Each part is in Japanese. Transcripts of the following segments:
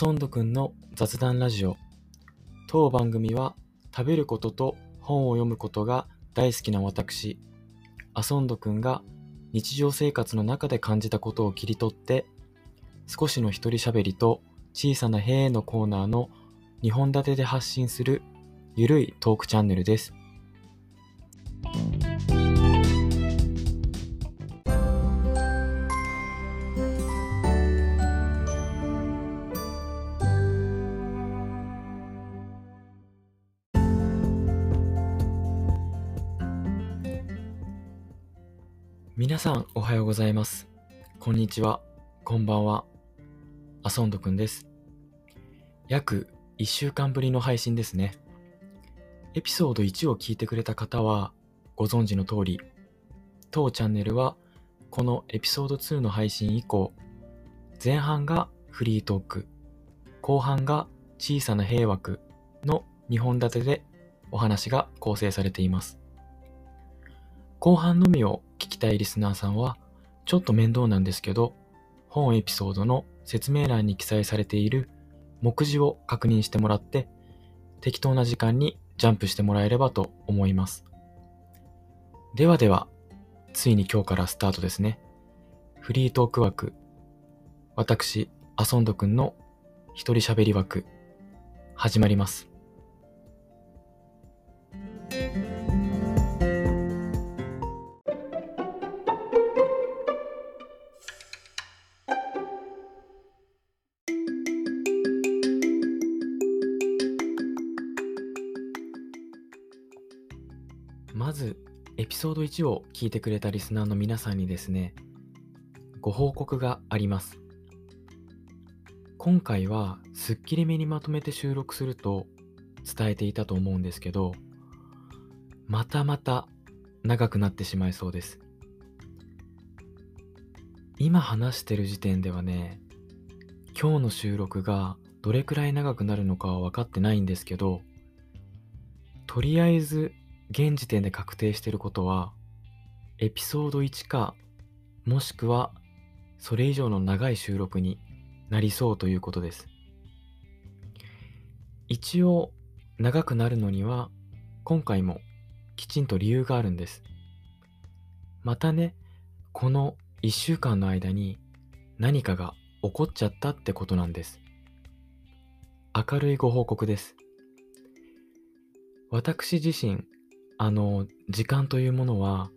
遊んどくんの雑談ラジオ。当番組は食べることと本を読むことが大好きな私。遊んどくんが日常生活の中で感じたことを切り取って少しの一人喋りと小さな「へーのコーナーの2本立てで発信するゆるいトークチャンネルです。皆さんおはようございます。こんにちは。こんばんは。あそんどくんです。約1週間ぶりの配信ですね。エピソード1を聞いてくれた方はご存知の通り当チャンネルはこのエピソード2の配信以降前半がフリートーク後半が小さな平枠の2本立てでお話が構成されています。後半のみを聞きたいリスナーさんは、ちょっと面倒なんですけど、本エピソードの説明欄に記載されている目次を確認してもらって、適当な時間にジャンプしてもらえればと思います。ではでは、ついに今日からスタートですね。フリートーク枠。私、アソンドくんの一人喋り枠、始まります。ソード1を聞いてくれたリスナーの皆さんにですね、ご報告があります。今回は、すっきりめにまとめて収録すると伝えていたと思うんですけど、またまた長くなってしまいそうです。今話してる時点ではね、今日の収録がどれくらい長くなるのかは分かってないんですけど、とりあえず現時点で確定していることは、エピソード1か、もしくはそれ以上の長い収録になりそうということです。一応、長くなるのには、今回もきちんと理由があるんです。またね、この1週間の間に何かが起こっちゃったってことなんです。明るいご報告です。私自身、あの、時間というものは、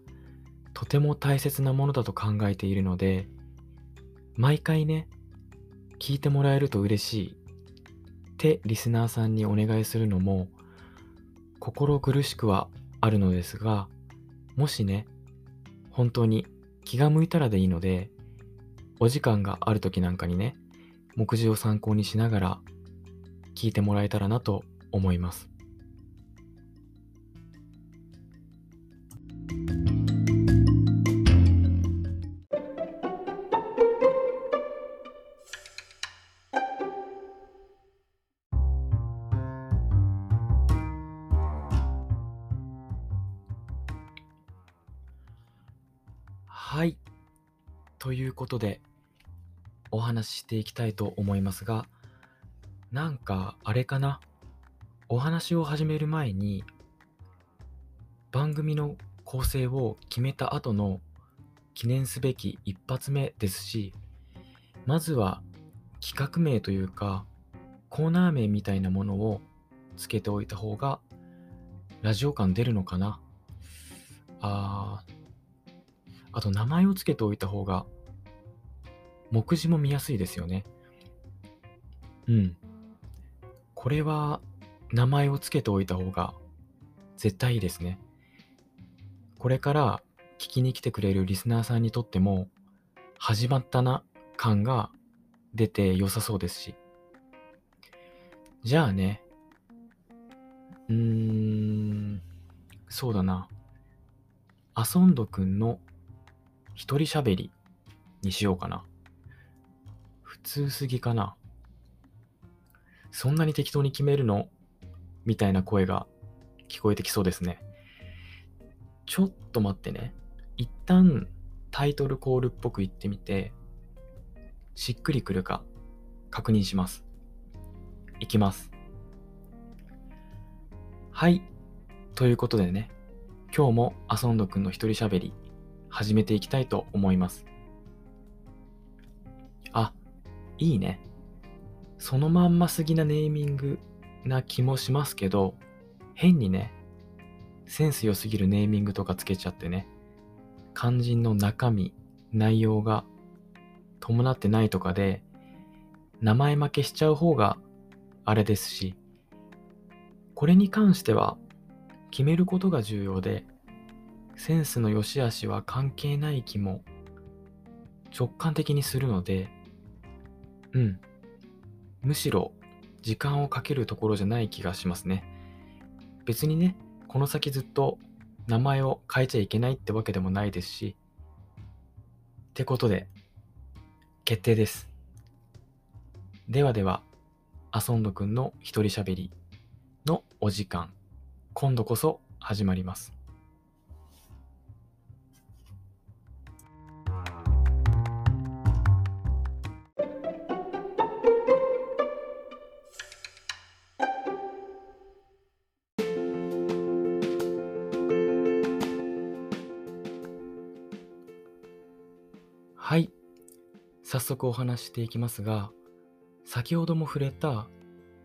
とても大切なものだと考えているので、毎回ね、聞いてもらえると嬉しいってリスナーさんにお願いするのも、心苦しくはあるのですが、もしね、本当に気が向いたらでいいので、お時間がある時なんかにね、目次を参考にしながら聞いてもらえたらなと思います。ことで、お話ししていきたいと思いますが、なんか、あれかな？お話を始める前に、番組の構成を決めた後の記念すべき一発目ですし、まずは企画名というか、コーナー名みたいなものをつけておいた方が、ラジオ感出るのかな？あ、あと名前を付けておいた方が、目次も見やすいですよね。うん。これは名前を付けておいた方が絶対いいですね。これから聞きに来てくれるリスナーさんにとっても始まったな感が出て良さそうですし。じゃあね、うーん、そうだな。アソンドくんの一人喋りにしようかな。通すぎかな。そんなに適当に決めるの？みたいな声が聞こえてきそうですね。ちょっと待ってね。一旦タイトルコールっぽく言ってみて、しっくりくるか確認します。いきます。はい。ということでね、今日もアソンドくんの一人喋り、始めていきたいと思います。いいね。そのまんますぎなネーミングな気もしますけど、変にね、センス良すぎるネーミングとかつけちゃってね、肝心の中身、内容が伴ってないとかで、名前負けしちゃう方があれですし、これに関しては決めることが重要で、センスの良し悪しは関係ない気も直感的にするので、うん、むしろ時間をかけるところじゃない気がしますね。別にね、この先ずっと名前を変えちゃいけないってわけでもないですし、ってことで、決定です。ではでは、アソンドくんの一人喋りのお時間、今度こそ始まります。早速お話していきますが、先ほども触れた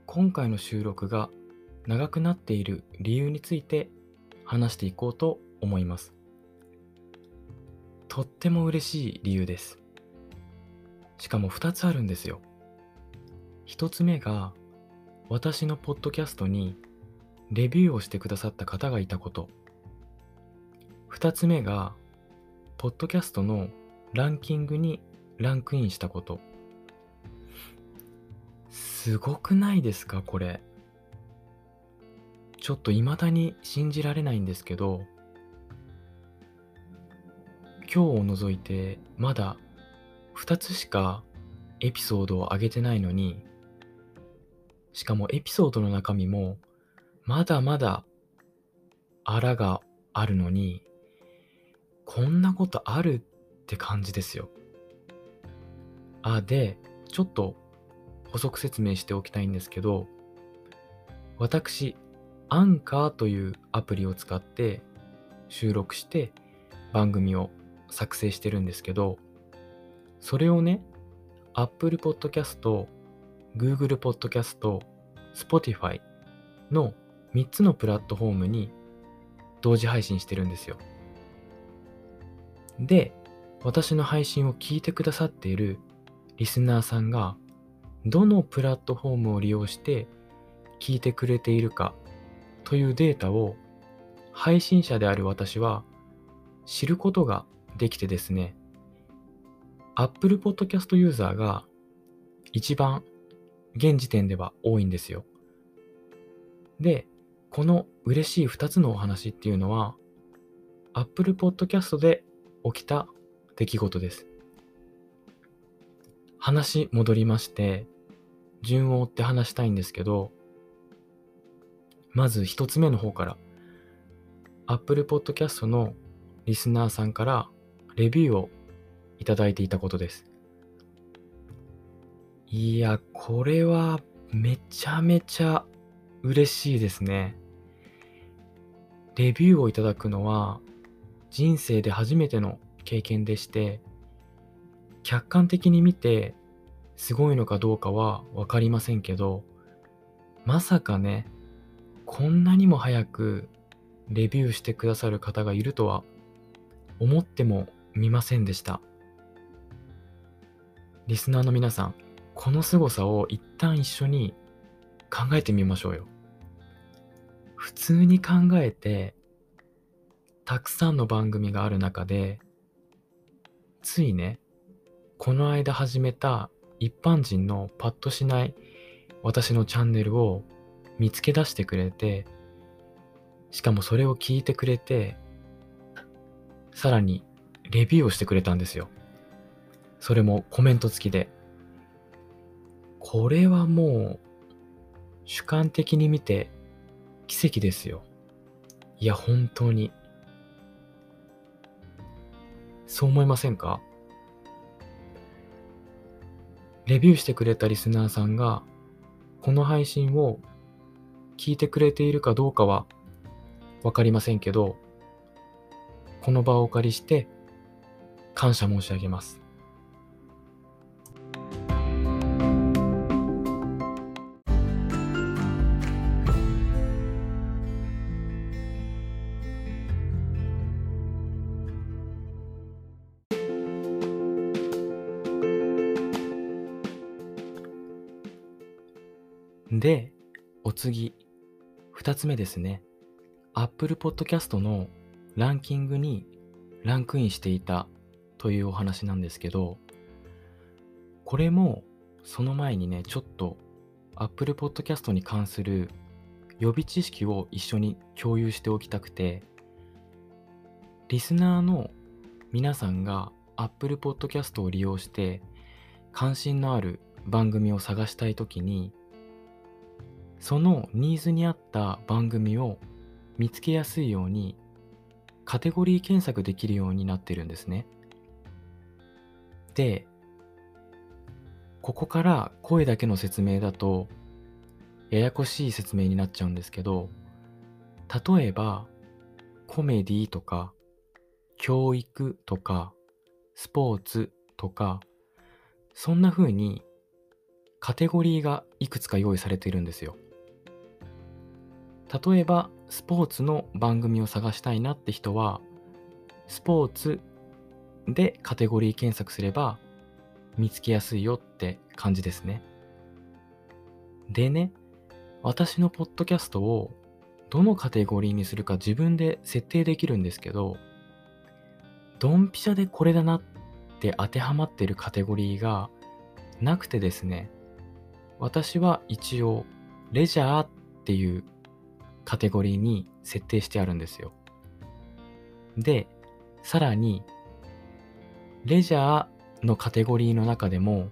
今回の収録が長くなっている理由について話していこうと思います。とっても嬉しい理由です。しかも2つあるんですよ。1つ目が私のポッドキャストにレビューをしてくださった方がいたこと。2つ目がポッドキャストのランキングにランクインしたこと。すごくないですかこれ。ちょっと未だに信じられないんですけど、今日を除いてまだ2つしかエピソードを上げてないのに、しかもエピソードの中身もまだまだあらがあるのに、こんなことあるって感じですよ。あ、で、ちょっと補足説明しておきたいんですけど、私、アンカーというアプリを使って収録して番組を作成してるんですけど、それをね、Apple Podcast、Google Podcast、Spotify の3つのプラットフォームに同時配信してるんですよ。で、私の配信を聞いてくださっているリスナーさんがどのプラットフォームを利用して聞いてくれているかというデータを配信者である私は知ることができてですね Apple Podcast ユーザーが一番現時点では多いんですよ。で、この嬉しい2つのお話っていうのは Apple Podcast で起きた出来事です。話戻りまして、順を追って話したいんですけど、まず一つ目の方から、Apple Podcast のリスナーさんからレビューをいただいていたことです。いや、これはめちゃめちゃ嬉しいですね。レビューをいただくのは人生で初めての経験でして、客観的に見てすごいのかどうかは分かりませんけど、まさかね、こんなにも早くレビューしてくださる方がいるとは思ってもみませんでした。リスナーの皆さん、この凄さを一旦一緒に考えてみましょうよ。普通に考えて、たくさんの番組がある中で、ついね、この間始めた一般人のパッとしない私のチャンネルを見つけ出してくれて、しかもそれを聞いてくれて、さらにレビューをしてくれたんですよ。それもコメント付きで。これはもう主観的に見て奇跡ですよ。いや、本当に。そう思いませんか？レビューしてくれたリスナーさんがこの配信を聞いてくれているかどうかはわかりませんけど、この場をお借りして感謝申し上げます。次、二つ目ですね。Apple Podcast のランキングにランクインしていたというお話なんですけど、これもその前にね、ちょっと Apple Podcast に関する予備知識を一緒に共有しておきたくて、リスナーの皆さんが Apple Podcast を利用して関心のある番組を探したいときにそのニーズに合った番組を見つけやすいようにカテゴリー検索できるようになってるんですね。で、ここから声だけの説明だとややこしい説明になっちゃうんですけど、例えばコメディとか教育とかスポーツとかそんな風にカテゴリーがいくつか用意されているんですよ。例えばスポーツの番組を探したいなって人はスポーツでカテゴリー検索すれば見つけやすいよって感じですね。でね、私のポッドキャストをどのカテゴリーにするか自分で設定できるんですけど、ドンピシャでこれだなって当てはまってるカテゴリーがなくてですね、私は一応レジャーっていうカテゴリーに設定してあるんですよ。で、さらに、レジャーのカテゴリーの中でも、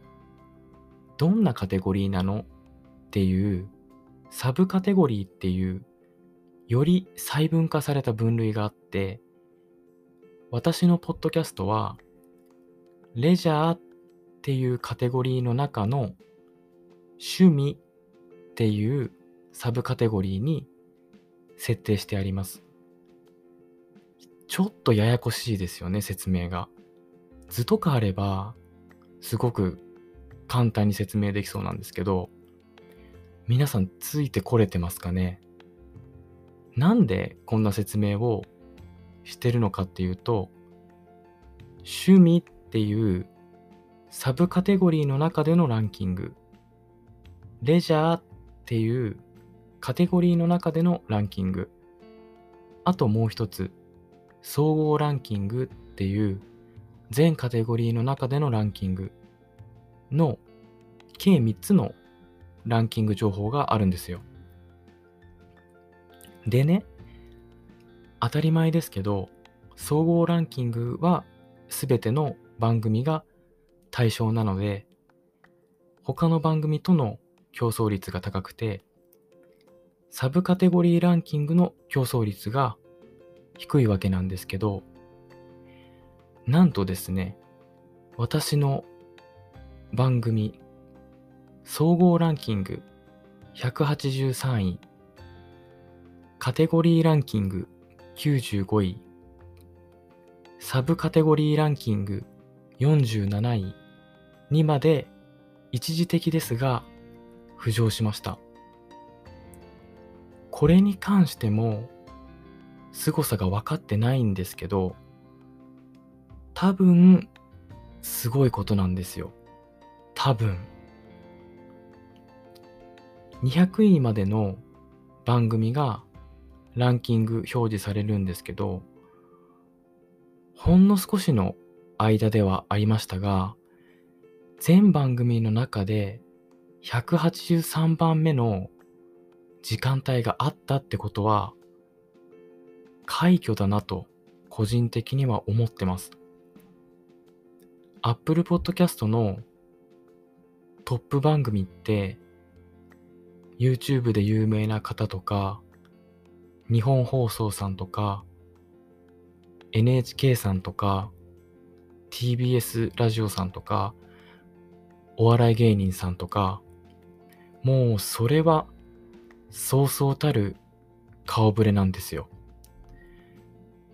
どんなカテゴリーなのっていう、サブカテゴリーっていう、より細分化された分類があって、私のポッドキャストは、レジャーっていうカテゴリーの中の趣味っていうサブカテゴリーに設定してあります。ちょっとややこしいですよね、説明が。図とかあれば、すごく簡単に説明できそうなんですけど、皆さんついてこれてますかね？なんでこんな説明をしてるのかっていうと、趣味っていうサブカテゴリーの中でのランキング、レジャーっていうカテゴリーの中でのランキング。あともう一つ、総合ランキングっていう全カテゴリーの中でのランキングの計3つのランキング情報があるんですよ。でね、当たり前ですけど、総合ランキングは全ての番組が対象なので、他の番組との競争率が高くて、サブカテゴリーランキングの競争率が低いわけなんですけど、なんとですね、私の番組、総合ランキング183位、カテゴリーランキング95位、サブカテゴリーランキング47位にまで一時的ですが浮上しました。これに関しても凄さが分かってないんですけど多分すごいことなんですよ。多分。200位までの番組がランキング表示されるんですけどほんの少しの間ではありましたが全番組の中で183番目の時間帯があったってことは、快挙だなと個人的には思ってます。Apple Podcast のトップ番組って YouTube で有名な方とか日本放送さんとか NHK さんとか TBS ラジオさんとかお笑い芸人さんとかもうそれはそうそうたる顔ぶれなんですよ。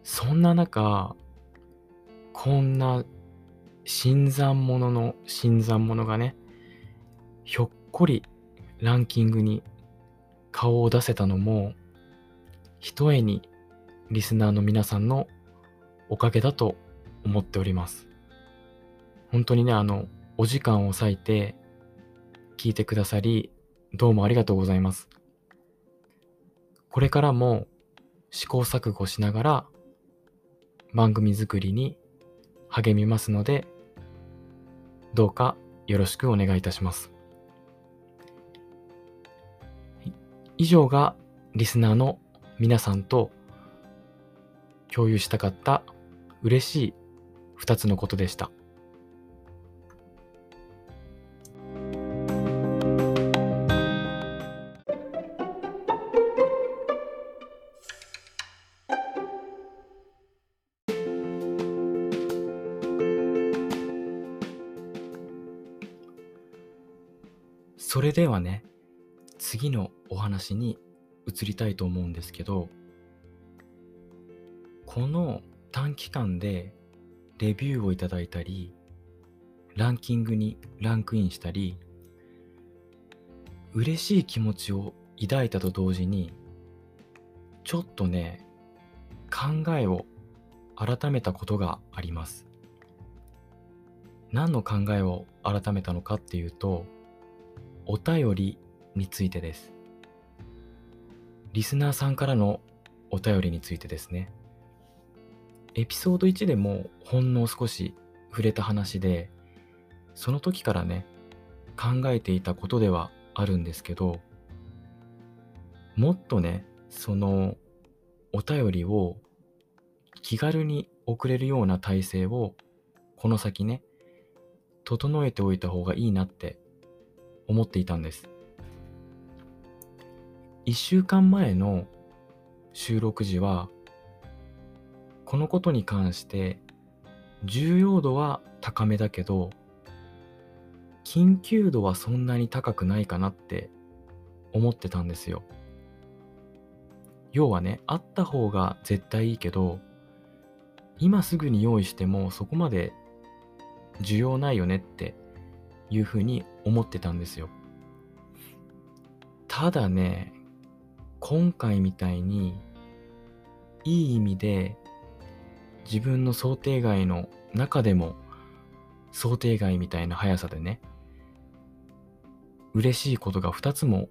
そんな中、こんな新参者の新参者がね、ひょっこりランキングに顔を出せたのも、ひとえにリスナーの皆さんのおかげだと思っております。本当にね、あの、お時間を割いて聞いてくださり、どうもありがとうございます。これからも試行錯誤しながら番組作りに励みますので、どうかよろしくお願いいたします。以上がリスナーの皆さんと共有したかった嬉しい2つのことでした。ね、次のお話に移りたいと思うんですけど、この短期間でレビューをいただいたり、ランキングにランクインしたり、嬉しい気持ちを抱いたと同時に、ちょっとね、考えを改めたことがあります。何の考えを改めたのかっていうと、お便りについてです。リスナーさんからのお便りについてですね。エピソード1でもほんの少し触れた話で、その時からね、考えていたことではあるんですけど、もっとね、そのお便りを気軽に送れるような体制をこの先ね、整えておいた方がいいなって思っていたんです。1週間前の収録時は、このことに関して重要度は高めだけど、緊急度はそんなに高くないかなって思ってたんですよ。要はね、あった方が絶対いいけど、今すぐに用意してもそこまで需要ないよねっていうふうに思ってたんですよ。ただね、今回みたいに、いい意味で自分の想定外の中でも想定外みたいな速さでね、嬉しいことが2つも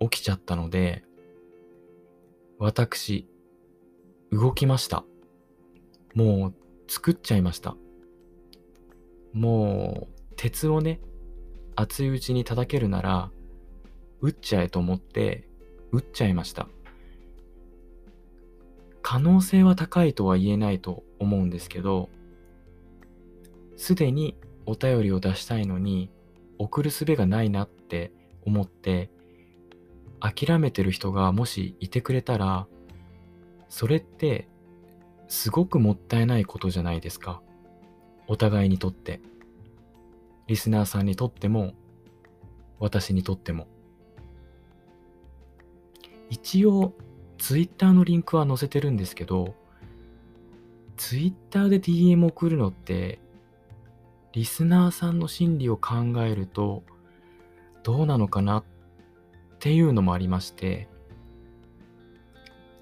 起きちゃったので、私、動きました。もう作っちゃいました。もう、鉄をね、熱いうちに叩けるなら、打っちゃえと思って、打っちゃいました。可能性は高いとは言えないと思うんですけど、すでにお便りを出したいのに、送る術がないなって思って、諦めてる人がもしいてくれたら、それってすごくもったいないことじゃないですか。お互いにとって。リスナーさんにとっても、私にとっても。一応、ツイッターのリンクは載せてるんですけど、ツイッターで DM 送るのって、リスナーさんの心理を考えると、どうなのかなっていうのもありまして、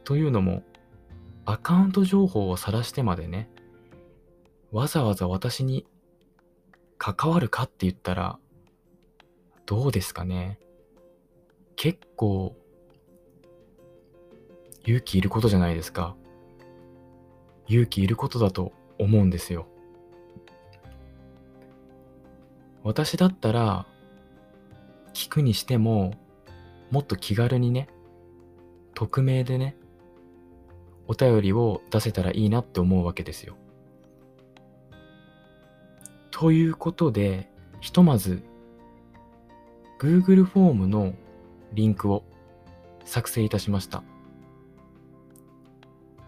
というのも、アカウント情報を晒してまでね、わざわざ私に関わるかって言ったら、どうですかね。結構、勇気いることじゃないですか。勇気いることだと思うんですよ。私だったら、聞くにしても、もっと気軽にね、匿名でね、お便りを出せたらいいなって思うわけですよ。ということで、ひとまず Google フォームのリンクを作成いたしました。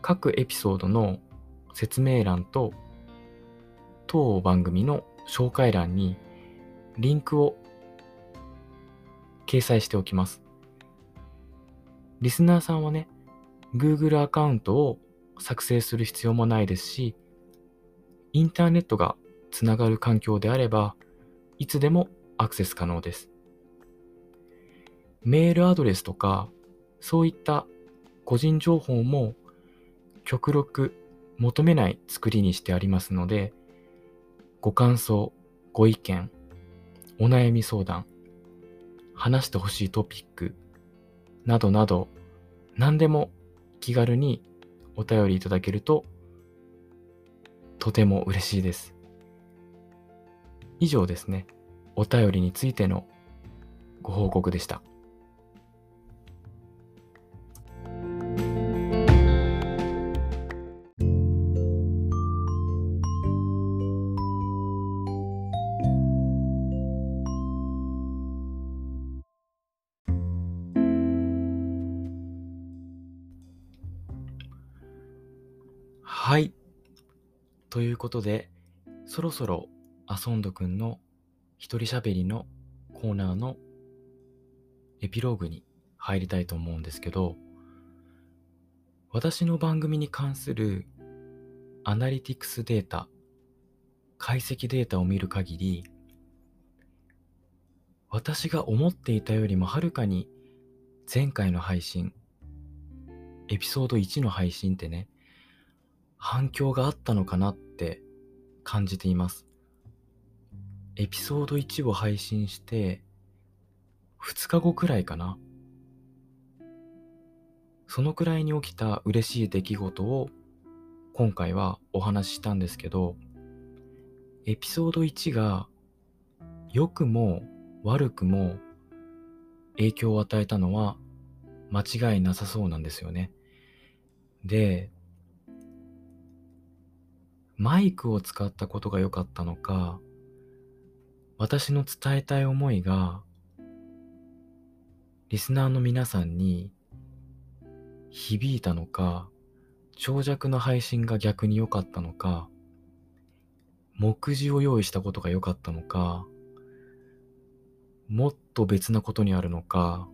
各エピソードの説明欄と当番組の紹介欄にリンクを掲載しておきます。リスナーさんはね、Google アカウントを作成する必要もないですし、インターネットがつながる環境であれば、いつでもアクセス可能です。メールアドレスとか、そういった個人情報も極力求めない作りにしてありますので、ご感想、ご意見、お悩み相談、話してほしいトピック、などなど、何でも気軽にお便りいただけると、とても嬉しいです。以上ですね。お便りについてのご報告でした。はい。ということで、そろそろアソンドくんの一人喋りのコーナーのエピローグに入りたいと思うんですけど、私の番組に関するアナリティクスデータ、解析データを見る限り、私が思っていたよりもはるかに前回の配信、エピソード1の配信ってね、反響があったのかなって感じています。エピソード1を配信して2日後くらいかな。そのくらいに起きた嬉しい出来事を今回はお話ししたんですけど、エピソード1が良くも悪くも影響を与えたのは間違いなさそうなんですよね。で、マイクを使ったことが良かったのか、私の伝えたい思いが、リスナーの皆さんに響いたのか、長尺の配信が逆に良かったのか、目次を用意したことが良かったのか、もっと別なことにあるのか、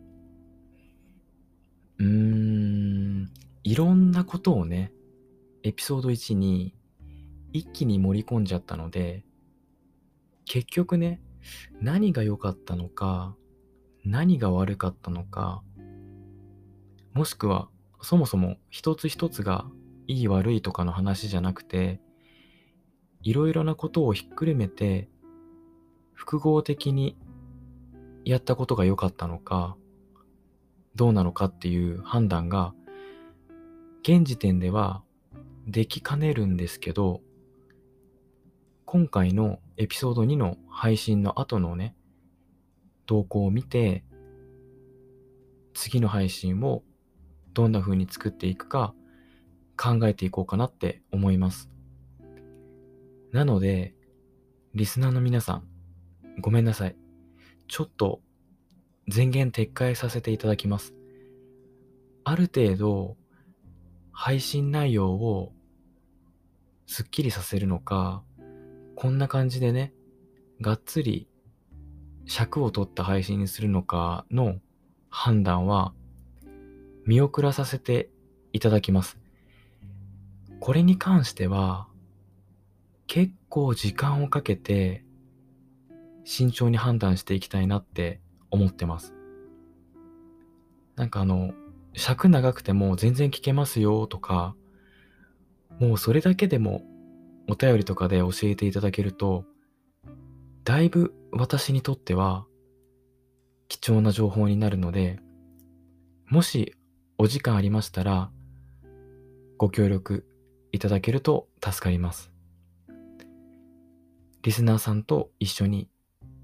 うーん、いろんなことをね、エピソード1に一気に盛り込んじゃったので、結局ね、何が良かったのか、何が悪かったのか、もしくはそもそも一つ一つがいい悪いとかの話じゃなくて、いろいろなことをひっくるめて、複合的にやったことが良かったのか、どうなのかっていう判断が、現時点ではできかねるんですけど、今回のエピソード2の配信の後のね、投稿を見て、次の配信をどんな風に作っていくか考えていこうかなって思います。なので、リスナーの皆さん、ごめんなさい。ちょっと前言撤回させていただきます。ある程度、配信内容をすっきりさせるのか、こんな感じでね、がっつり尺を取った配信にするのかの判断は見送らさせていただきます。これに関しては結構時間をかけて慎重に判断していきたいなって思ってます。なんかあの、尺長くても全然聞けますよとか、もうそれだけでもお便りとかで教えていただけると、だいぶ私にとっては貴重な情報になるので、もしお時間ありましたら、ご協力いただけると助かります。リスナーさんと一緒に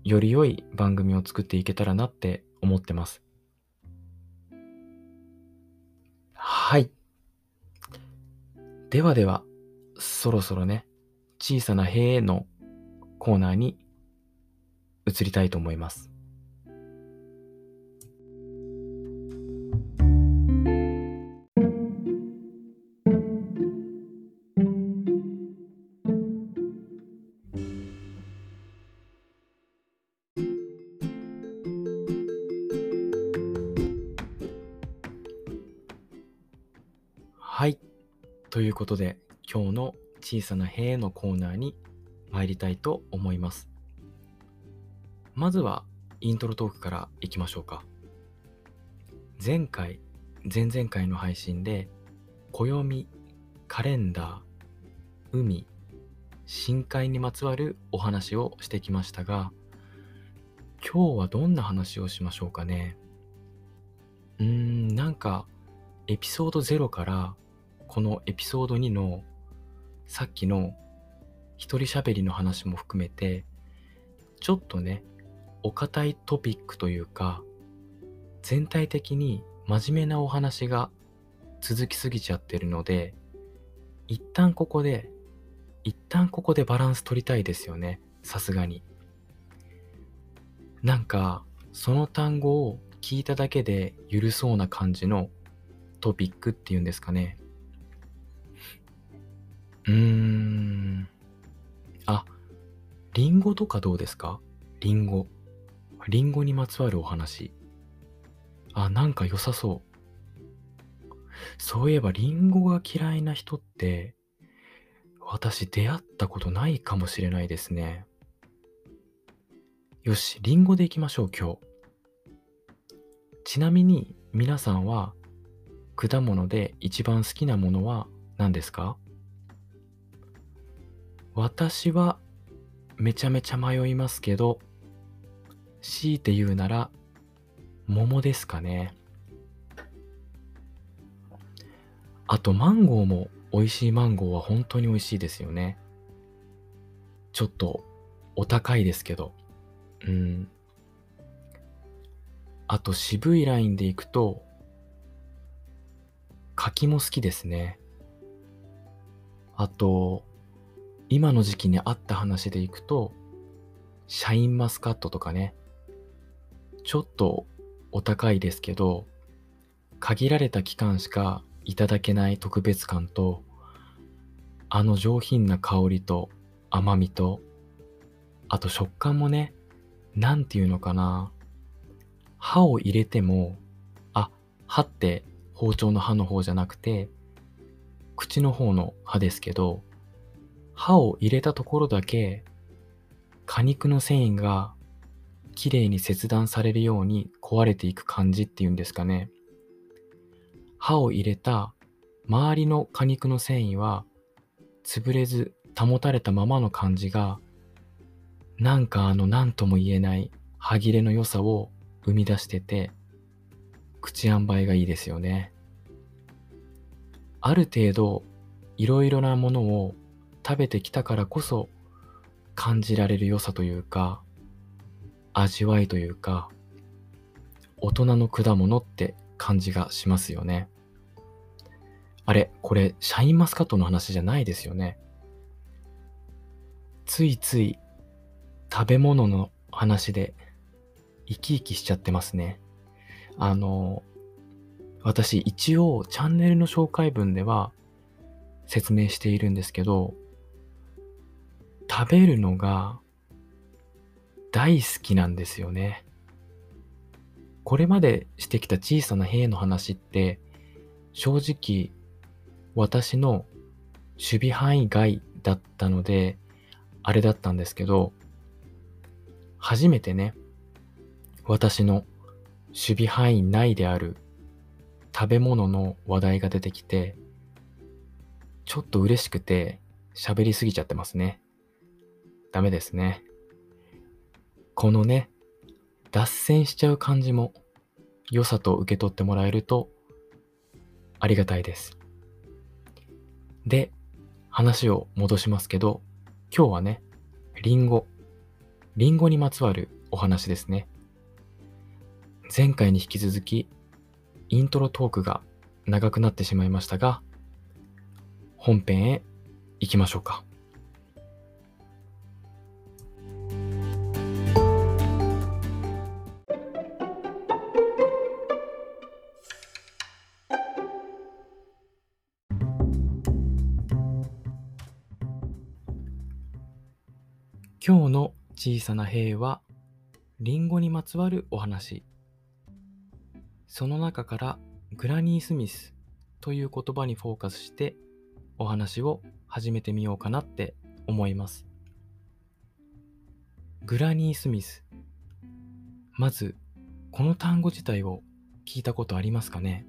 より良い番組を作っていけたらなって思ってます。はい。ではでは、そろそろね、小さな塀のコーナーに移りたいと思います。はい。ということで、今日の小さな塀のコーナーに参りたいと思います。まずはイントロトークからいきましょうか。前回、前々回の配信で、暦、カレンダー、海、深海にまつわるお話をしてきましたが、今日はどんな話をしましょうかね。うーん、なんか、エピソード0からこのエピソード2のさっきの一人喋りの話も含めてちょっとねお堅いトピックというか全体的に真面目なお話が続きすぎちゃってるので一旦ここで一旦ここでバランス取りたいですよねさすがに。なんかその単語を聞いただけで許そうな感じのトピックっていうんですかね。うーん。あ、リンゴとかどうですか？リンゴ。リンゴにまつわるお話。あ、なんか良さそう。そういえばリンゴが嫌いな人って、私出会ったことないかもしれないですね。よし、リンゴでいきましょう、今日。ちなみに皆さんは果物で一番好きなものは何ですか？私はめちゃめちゃ迷いますけど、強いて言うなら、桃ですかね。あとマンゴーも美味しいマンゴーは本当に美味しいですよね。ちょっとお高いですけど。うん。あと渋いラインでいくと、柿も好きですね。あと、今の時期にあった話でいくと、シャインマスカットとかね、ちょっとお高いですけど、限られた期間しかいただけない特別感と、あの上品な香りと甘みと、あと食感もね、なんていうのかな。歯を入れても、あ、歯って包丁の歯の方じゃなくて、口の方の歯ですけど、歯を入れたところだけ果肉の繊維がきれいに切断されるように壊れていく感じっていうんですかね。歯を入れた周りの果肉の繊維は潰れず保たれたままの感じがなんかあの何とも言えない歯切れの良さを生み出してて口塩梅がいいですよね。ある程度いろいろなものを食べてきたからこそ感じられる良さというか味わいというか大人の果物って感じがしますよね。あれこれシャインマスカットの話じゃないですよね。ついつい食べ物の話で生き生きしちゃってますね。あの私一応チャンネルの紹介文では説明しているんですけど食べるのが大好きなんですよね。これまでしてきた小さな兵の話って正直私の守備範囲外だったのであれだったんですけど初めてね私の守備範囲内である食べ物の話題が出てきてちょっと嬉しくて喋りすぎちゃってますね。ダメですね。このね、脱線しちゃう感じも良さと受け取ってもらえるとありがたいです。で、話を戻しますけど、今日はね、リンゴ。リンゴにまつわるお話ですね。前回に引き続き、イントロトークが長くなってしまいましたが、本編へ行きましょうか。小さな兵は、リンゴにまつわるお話。その中からグラニー・スミスという言葉にフォーカスしてお話を始めてみようかなって思います。グラニー・スミス。まず、この単語自体を聞いたことありますかね？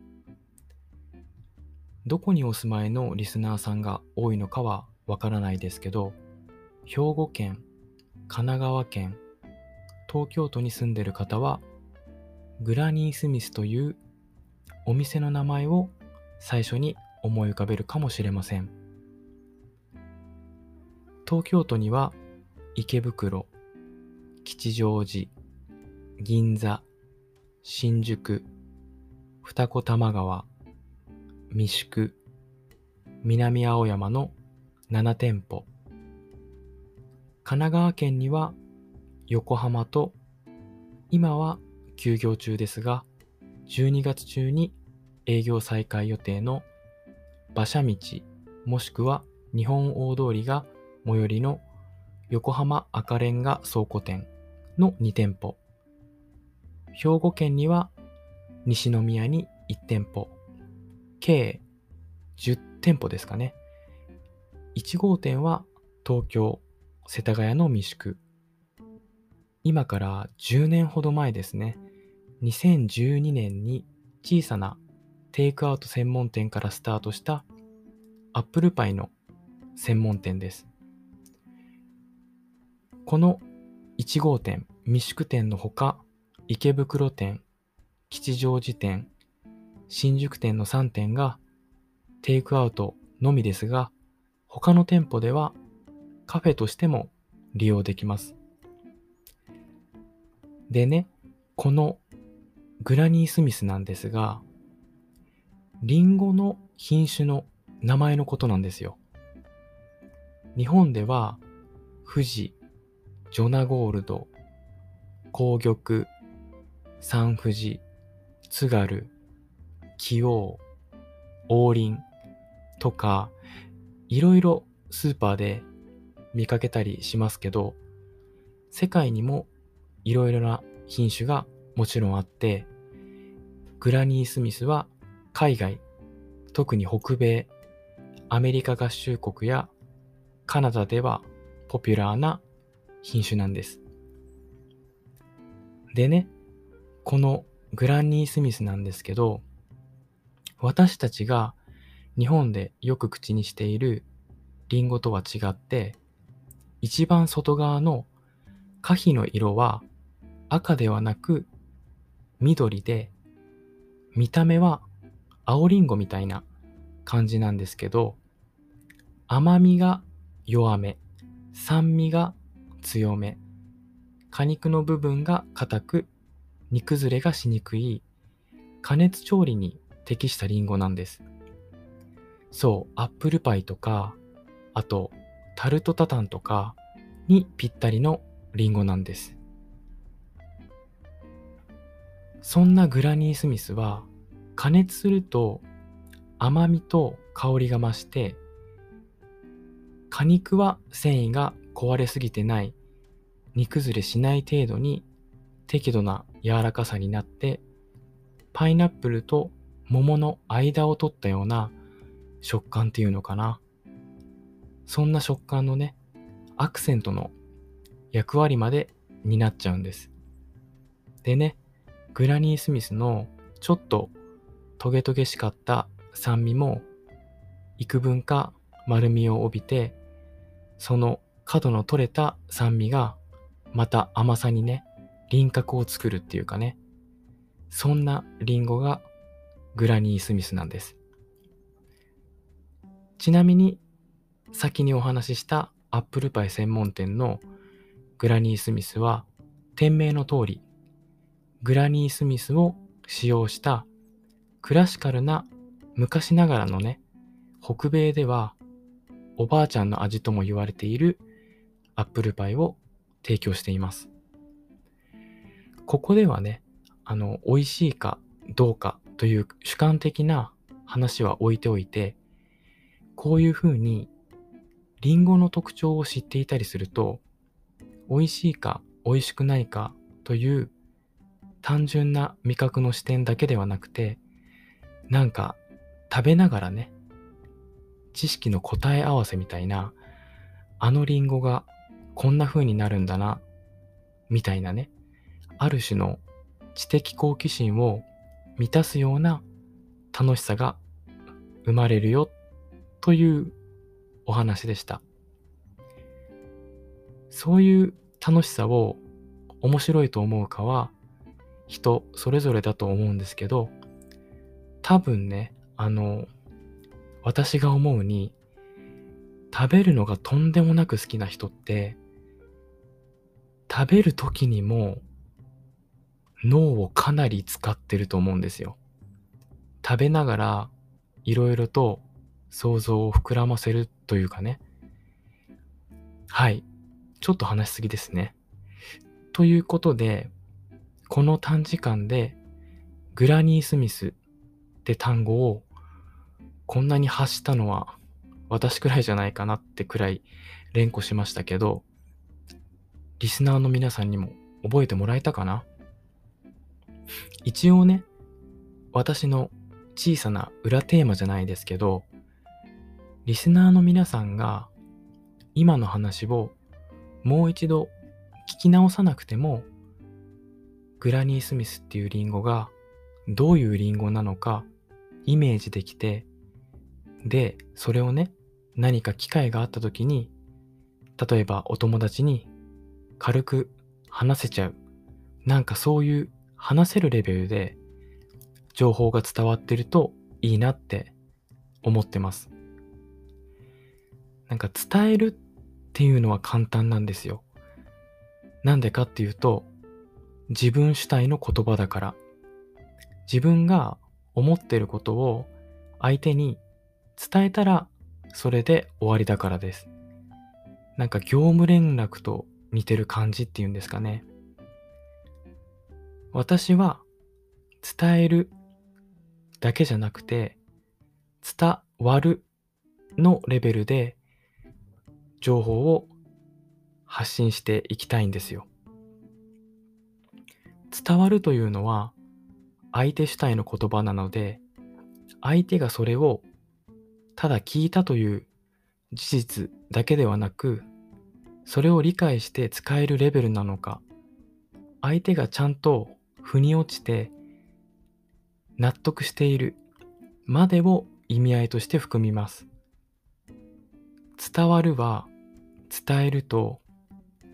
どこにお住まいのリスナーさんが多いのかはわからないですけど、兵庫県、神奈川県、東京都に住んでる方は、グラニー・スミスというお店の名前を最初に思い浮かべるかもしれません。東京都には池袋、吉祥寺、銀座、新宿、二子玉川、三宿、南青山の7店舗。神奈川県には横浜と今は休業中ですが12月中に営業再開予定の馬車道もしくは日本大通りが最寄りの横浜赤レンガ倉庫店の2店舗。兵庫県には西宮に1店舗。計10店舗ですかね。1号店は東京世田谷の三宿今から10年ほど前ですね2012年に小さなテイクアウト専門店からスタートしたアップルパイの専門店です。この1号店、三宿店のほか、池袋店、吉祥寺店、新宿店の3店がテイクアウトのみですが、他の店舗ではカフェとしても利用できます。でね、このグラニー・スミスなんですが、リンゴの品種の名前のことなんですよ。日本では、富士、ジョナゴールド、紅玉、サンフジ、津軽、崎王、王林とか、いろいろスーパーで見かけたりしますけど、世界にもいろいろな品種がもちろんあって、グラニー・スミスは海外、特に北米、アメリカ合衆国やカナダではポピュラーな品種なんです。でね、このグラニー・スミスなんですけど、私たちが日本でよく口にしているリンゴとは違って、一番外側の可否の色は赤ではなく緑で見た目は青りんごみたいな感じなんですけど、甘みが弱め、酸味が強め、果肉の部分が硬く、煮崩れがしにくい、加熱調理に適したリンゴなんです。そう、アップルパイとか、あと、タルトタタンとかにぴったりのリンゴなんです。そんなグラニー・スミスは加熱すると甘みと香りが増して果肉は繊維が壊れすぎてない煮崩れしない程度に適度な柔らかさになってパイナップルと桃の間を取ったような食感っていうのかなそんな食感のねアクセントの役割までになっちゃうんです。でねグラニー・スミスのちょっとトゲトゲしかった酸味も幾分か丸みを帯びてその角の取れた酸味がまた甘さにね輪郭を作るっていうかねそんなリンゴがグラニー・スミスなんです。ちなみに先にお話ししたアップルパイ専門店のグラニー・スミスは店名の通りグラニー・スミスを使用したクラシカルな昔ながらのね、北米ではおばあちゃんの味とも言われているアップルパイを提供しています。ここではね、あの、美味しいかどうかという主観的な話は置いておいて、こういうふうにリンゴの特徴を知っていたりすると、美味しいか美味しくないかという単純な味覚の視点だけではなくて、なんか食べながらね、知識の答え合わせみたいな、あのリンゴがこんな風になるんだな、みたいなね、ある種の知的好奇心を満たすような楽しさが生まれるよというお話でした。そういう楽しさを面白いと思うかは人それぞれだと思うんですけど多分ねあの私が思うに食べるのがとんでもなく好きな人って食べる時にも脳をかなり使ってると思うんですよ。食べながらいろいろと想像を膨らませるというかね。はい。ちょっと話しすぎですね。ということで、この短時間でグラニー・スミスって単語をこんなに発したのは私くらいじゃないかなってくらい連呼しましたけど、リスナーの皆さんにも覚えてもらえたかな？一応ね、私の小さな裏テーマじゃないですけど、リスナーの皆さんが今の話をもう一度聞き直さなくても、グラニー・スミスっていうリンゴがどういうリンゴなのかイメージできて、で、それをね、何か機会があった時に、例えばお友達に軽く話せちゃう。なんかそういう話せるレベルで情報が伝わってるといいなって思ってます。なんか伝えるっていうのは簡単なんですよ。なんでかっていうと、自分主体の言葉だから。自分が思ってることを相手に伝えたらそれで終わりだからです。なんか業務連絡と似てる感じっていうんですかね。私は伝えるだけじゃなくて伝わるのレベルで情報を発信していきたいんですよ。伝わるというのは相手主体の言葉なので相手がそれをただ聞いたという事実だけではなくそれを理解して使えるレベルなのか相手がちゃんと腑に落ちて納得しているまでを意味合いとして含みます。伝わるは伝えると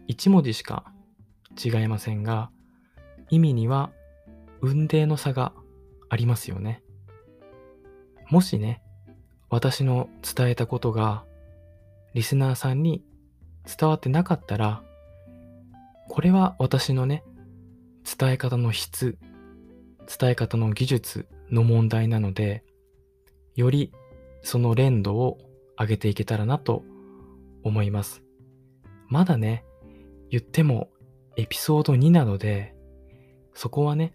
一文字しか違いませんが意味には雲泥の差がありますよね。もしね、私の伝えたことがリスナーさんに伝わってなかったら、これは私のね、伝え方の質、伝え方の技術の問題なので、よりその連度を上げていけたらなと思います。まだね、言ってもエピソード2なので、そこはね、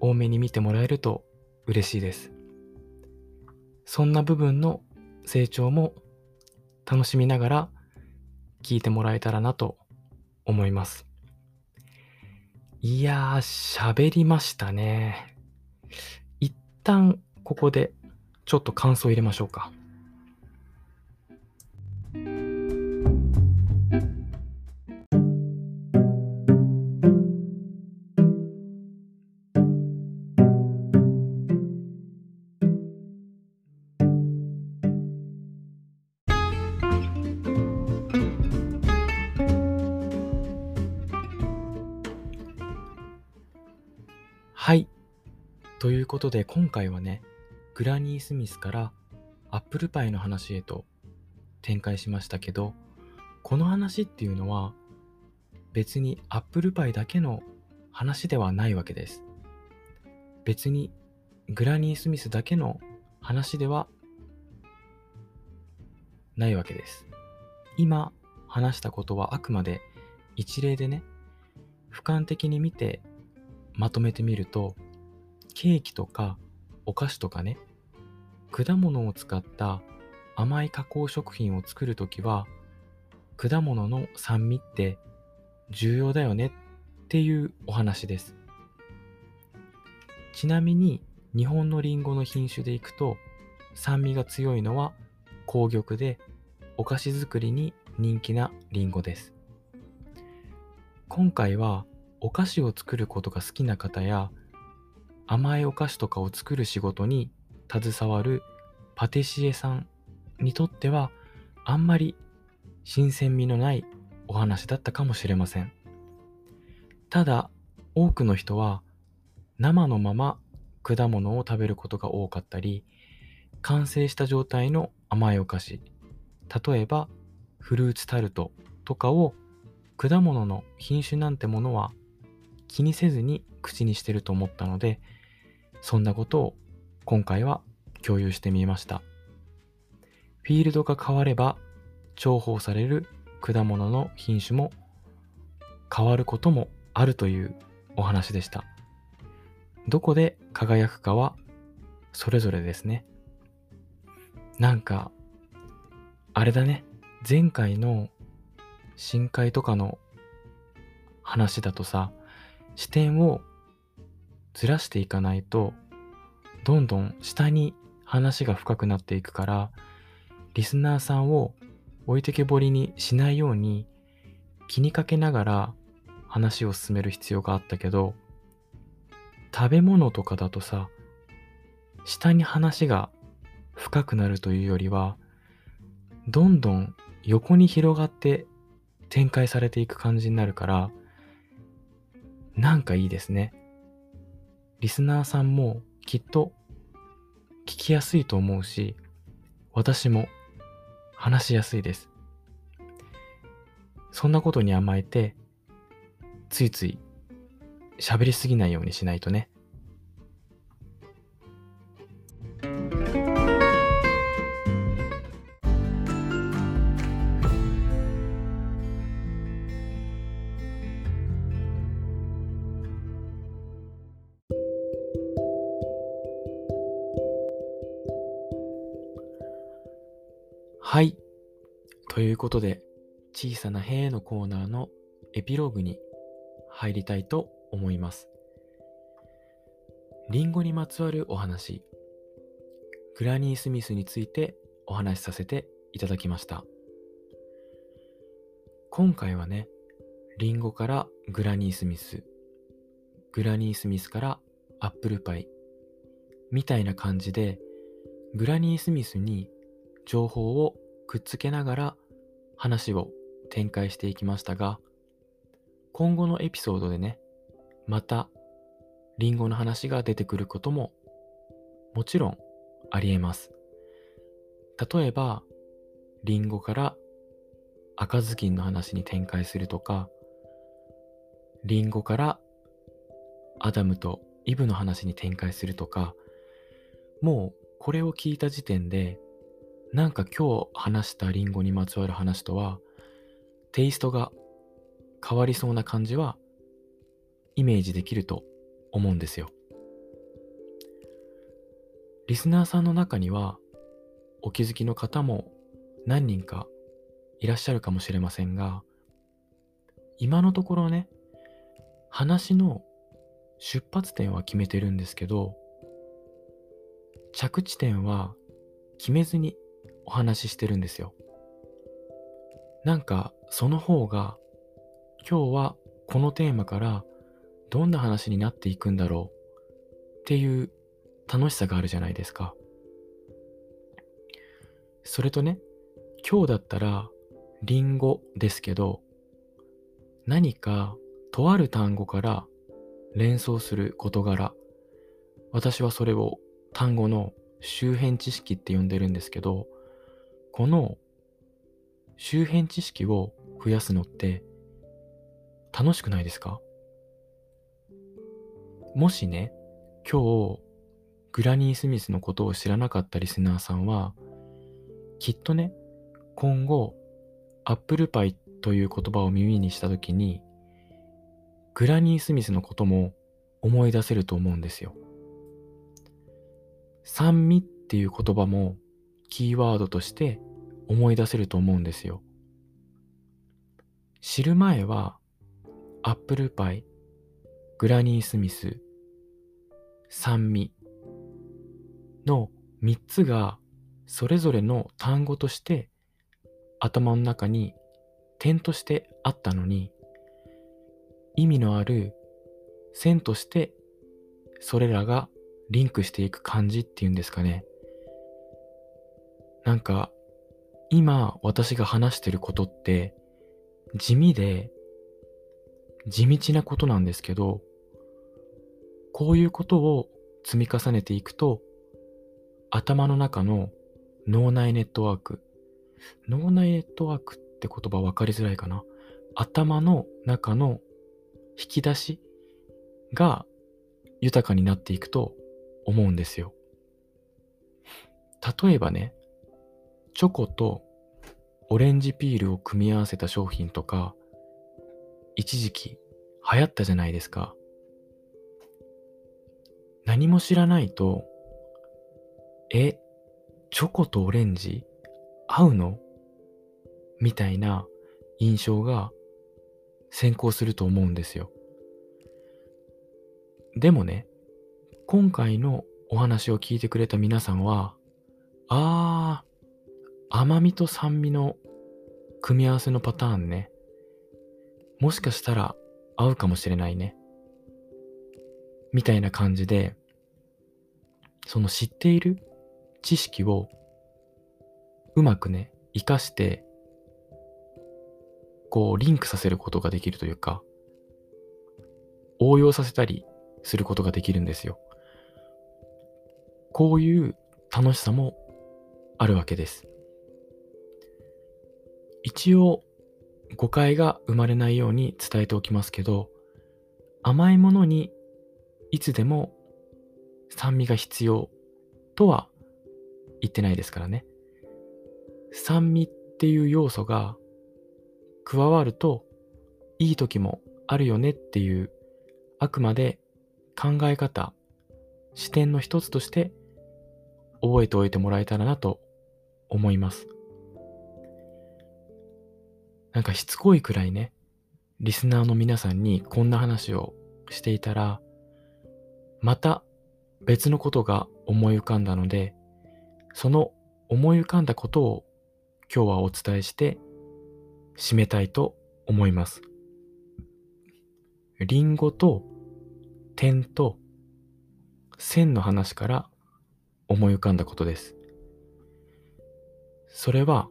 多めに見てもらえると嬉しいです。そんな部分の成長も楽しみながら聞いてもらえたらなと思います。いやー、喋りましたね。一旦ここでちょっと感想入れましょうか。ということで今回はね、グラニー・スミスからアップルパイの話へと展開しましたけど、この話っていうのは別にアップルパイだけの話ではないわけです。別にグラニー・スミスだけの話ではないわけです。今話したことはあくまで一例でね、俯瞰的に見てまとめてみるとケーキとかお菓子とかね。果物を使った甘い加工食品を作るときは果物の酸味って重要だよねっていうお話です。ちなみに日本のリンゴの品種でいくと酸味が強いのは紅玉でお菓子作りに人気なリンゴです。今回はお菓子を作ることが好きな方や甘いお菓子とかを作る仕事に携わるパティシエさんにとってはあんまり新鮮味のないお話だったかもしれません。ただ多くの人は生のまま果物を食べることが多かったり完成した状態の甘いお菓子例えばフルーツタルトとかを果物の品種なんてものは気にせずに口にしてると思ったのでそんなことを今回は共有してみました。フィールドが変われば重宝される果物の品種も変わることもあるというお話でした。どこで輝くかはそれぞれですね。なんかあれだね。前回の深海とかの話だとさ視点をずらしていかないとどんどん下に話が深くなっていくからリスナーさんを置いてけぼりにしないように気にかけながら話を進める必要があったけど食べ物とかだとさ下に話が深くなるというよりはどんどん横に広がって展開されていく感じになるからなんかいいですね。リスナーさんもきっと聞きやすいと思うし私も話しやすいです。そんなことに甘えてついつい喋りすぎないようにしないとね。はい。ということで、小さなへのコーナーのエピローグに入りたいと思います。リンゴにまつわるお話、グラニー・スミスについてお話しさせていただきました。今回はね、リンゴからグラニー・スミス、グラニー・スミスからアップルパイ、みたいな感じで、グラニー・スミスに情報をくっつけながら話を展開していきましたが、今後のエピソードでね、またリンゴの話が出てくることももちろんありえます。例えば、リンゴから赤ずきんの話に展開するとか、リンゴからアダムとイブの話に展開するとか、もうこれを聞いた時点でなんか今日話したリンゴにまつわる話とは、テイストが変わりそうな感じは、イメージできると思うんですよ。リスナーさんの中には、お気づきの方も何人かいらっしゃるかもしれませんが、今のところね、話の出発点は決めてるんですけど、着地点は決めずにお話ししてるんですよ。なんかその方が今日はこのテーマからどんな話になっていくんだろうっていう楽しさがあるじゃないですか。それとね、今日だったらリンゴですけど何かとある単語から連想する事柄私はそれを単語の周辺知識って呼んでるんですけどこの周辺知識を増やすのって楽しくないですか？もしね、今日グラニー・スミスのことを知らなかったリスナーさんは、きっとね、今後、アップルパイという言葉を耳にしたときに、グラニー・スミスのことも思い出せると思うんですよ。酸味っていう言葉もキーワードとして思い出せると思うんですよ。知る前は、アップルパイ、グラニー・スミス、酸味の3つがそれぞれの単語として頭の中に点としてあったのに意味のある線としてそれらがリンクしていく感じっていうんですかね。なんか今私が話してることって地味で地道なことなんですけどこういうことを積み重ねていくと頭の中の脳内ネットワーク脳内ネットワークって言葉分かりづらいかな頭の中の引き出しが豊かになっていくと思うんですよ。例えばね、チョコとオレンジピールを組み合わせた商品とか、一時期流行ったじゃないですか。何も知らないと、え、チョコとオレンジ合うの？みたいな印象が先行すると思うんですよ。でもね、今回のお話を聞いてくれた皆さんは、あー、甘みと酸味の組み合わせのパターンね。もしかしたら合うかもしれないね。みたいな感じで、その知っている知識をうまくね、活かして、こう、リンクさせることができるというか、応用させたりすることができるんですよ。こういう楽しさもあるわけです。一応誤解が生まれないように伝えておきますけど甘いものにいつでも酸味が必要とは言ってないですからね。酸味っていう要素が加わるといい時もあるよねっていうあくまで考え方、視点の一つとして覚えておいてもらえたらなと思います。なんかしつこいくらいね、リスナーの皆さんにこんな話をしていたら、また別のことが思い浮かんだので、その思い浮かんだことを今日はお伝えして締めたいと思います。リンゴと点と線の話から思い浮かんだことです。それは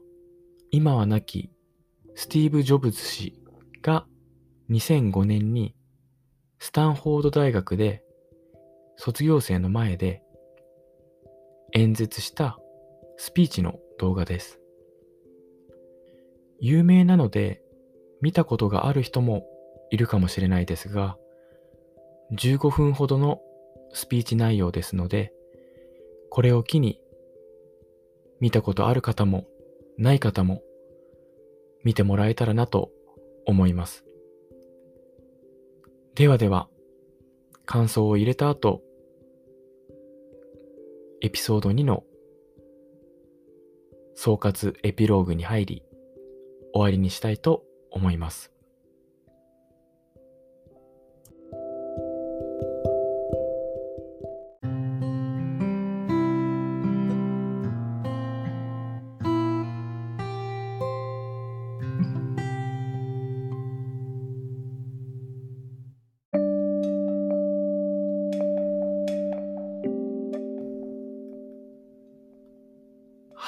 今は亡きスティーブ・ジョブズ氏が2005年にスタンフォード大学で卒業生の前で演説したスピーチの動画です。有名なので見たことがある人もいるかもしれないですが、15分ほどのスピーチ内容ですので、これを機に見たことある方もない方も見てもらえたらなと思います。ではでは、感想を入れた後、エピソード2の総括エピローグに入り、終わりにしたいと思います。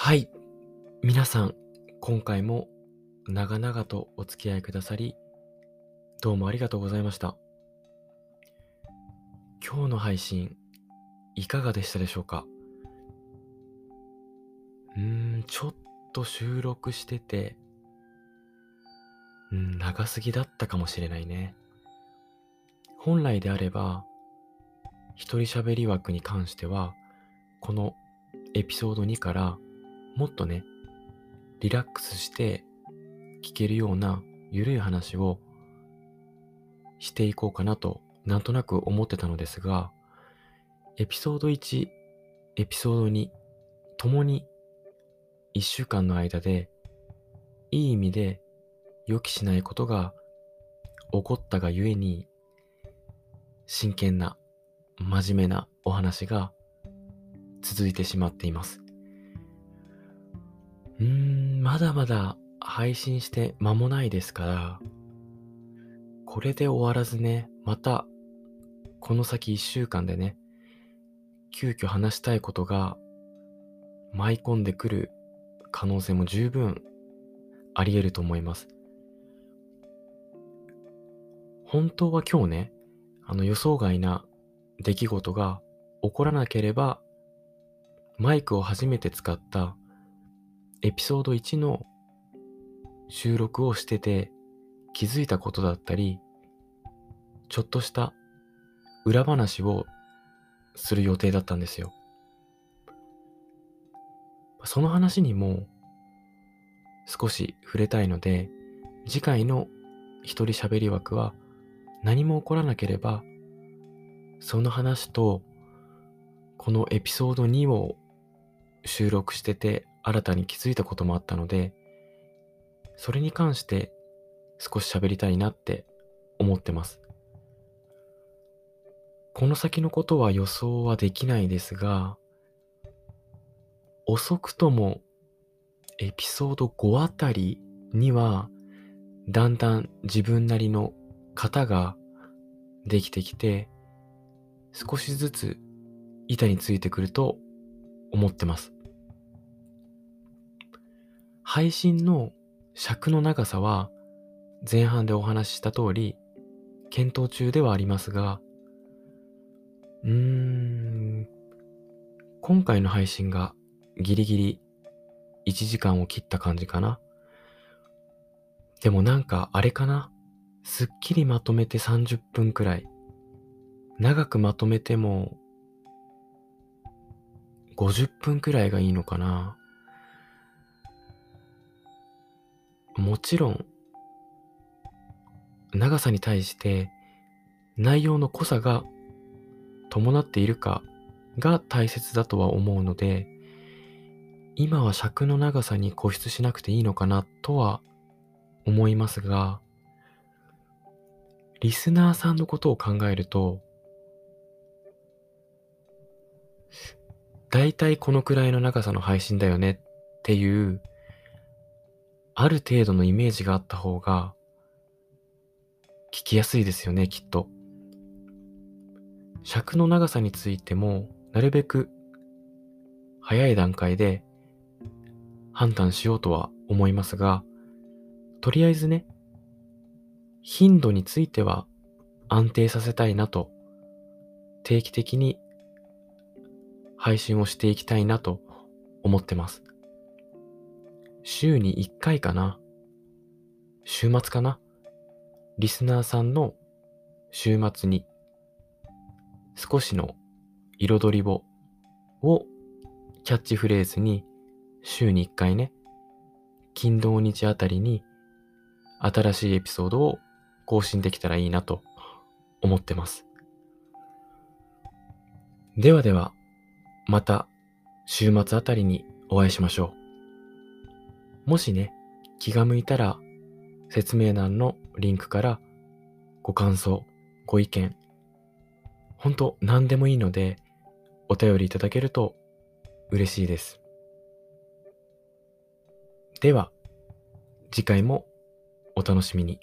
はい。皆さん、今回も長々とお付き合いくださり、どうもありがとうございました。今日の配信、いかがでしたでしょうか？うーん、ちょっと収録してて、うん、長すぎだったかもしれないね。本来であれば、一人喋り枠に関しては、このエピソード2からもっとね、リラックスして聞けるような緩い話をしていこうかなとなんとなく思ってたのですが、エピソード1、エピソード2、ともに1週間の間でいい意味で予期しないことが起こったがゆえに真剣な真面目なお話が続いてしまっています。うーん、まだまだ配信して間もないですから、これで終わらずね、また、この先1週間でね、急遽話したいことが舞い込んでくる可能性も十分あり得ると思います。本当は今日ね、あの予想外な出来事が起こらなければ、マイクを初めて使ったエピソード1の収録をしてて気づいたことだったり、ちょっとした裏話をする予定だったんですよ。その話にも少し触れたいので、次回の一人喋り枠は何も起こらなければ、その話とこのエピソード2を収録してて新たに気づいたこともあったので、それに関して少し喋りたいなって思ってます。この先のことは予想はできないですが、遅くともエピソード5あたりには、だんだん自分なりの型ができてきて、少しずつ板についてくると思ってます。配信の尺の長さは前半でお話しした通り検討中ではありますが、うーん、今回の配信がギリギリ1時間を切った感じかな。でもなんかあれかな。すっきりまとめて30分くらい。長くまとめても50分くらいがいいのかな。もちろん、長さに対して内容の濃さが伴っているかが大切だとは思うので、今は尺の長さに固執しなくていいのかなとは思いますが、リスナーさんのことを考えると、だいたいこのくらいの長さの配信だよねっていうある程度のイメージがあった方が、聞きやすいですよね、きっと。尺の長さについても、なるべく早い段階で判断しようとは思いますが、とりあえずね、頻度については安定させたいなと、定期的に配信をしていきたいなと思ってます。週に1回かな。週末かな。リスナーさんの週末に少しの彩りををキャッチフレーズに週に1回ね、金土日あたりに新しいエピソードを更新できたらいいなと思ってます。ではでは、また週末あたりにお会いしましょう。もしね、気が向いたら、説明欄のリンクからご感想、ご意見、ほんと何でもいいので、お便りいただけると嬉しいです。では、次回もお楽しみに。